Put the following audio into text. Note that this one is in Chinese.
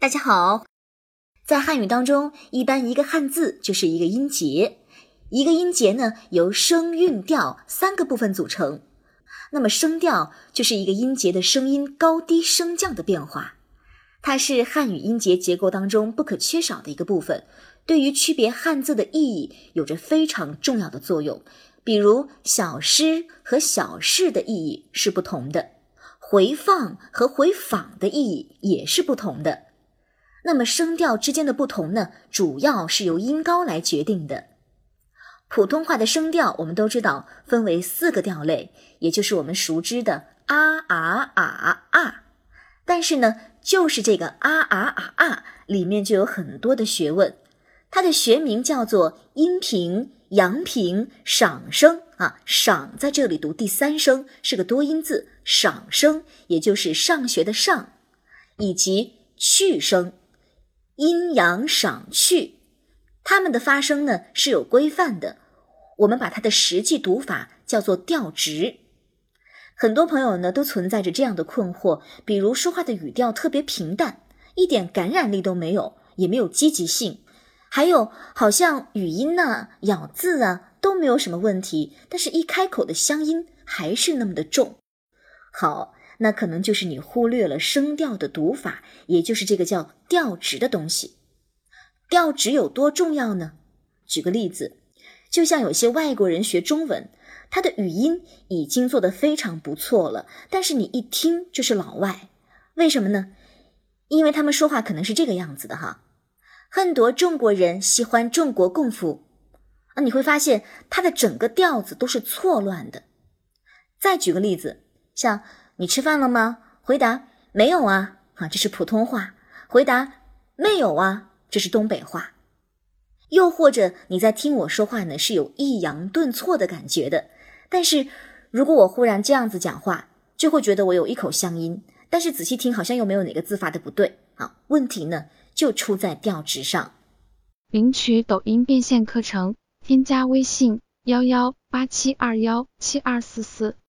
大家好，在汉语当中，一般一个汉字就是一个音节，一个音节呢由声、韵、调三个部分组成。那么声调就是一个音节的声音高低升降的变化，它是汉语音节结构当中不可缺少的一个部分，对于区别汉字的意义有着非常重要的作用。比如小诗和小事的意义是不同的，回放和回访的意义也是不同的。那么声调之间的不同呢，主要是由音高来决定的。普通话的声调我们都知道分为四个调类，也就是我们熟知的啊啊啊啊。但是呢，就是这个啊啊啊啊里面就有很多的学问。它的学名叫做阴平、阳平、赏声啊，赏在这里读第三声是个多音字，赏声也就是上学的上，以及去声。阴阳赏去，它们的发声呢是有规范的。我们把它的实际读法叫做调值。很多朋友呢都存在着这样的困惑，比如说话的语调特别平淡，一点感染力都没有，也没有积极性。还有好像语音呐、咬字啊都没有什么问题，但是一开口的乡音还是那么的重。好。那可能就是你忽略了声调的读法，也就是这个叫调值的东西。调值有多重要呢？举个例子，就像有些外国人学中文，他的语音已经做得非常不错了，但是你一听就是老外，为什么呢？因为他们说话可能是这个样子的哈。很多中国人喜欢中国功夫啊，你会发现他的整个调子都是错乱的。再举个例子，像。你吃饭了吗？回答没有啊，啊，这是普通话。回答没有啊，这是东北话。又或者你在听我说话呢，是有抑扬顿挫的感觉的。但是如果我忽然这样子讲话，就会觉得我有一口乡音。但是仔细听，好像又没有哪个字发的不对。啊，问题呢就出在调值上。领取抖音变现课程，添加微信幺幺八七二幺七二四四。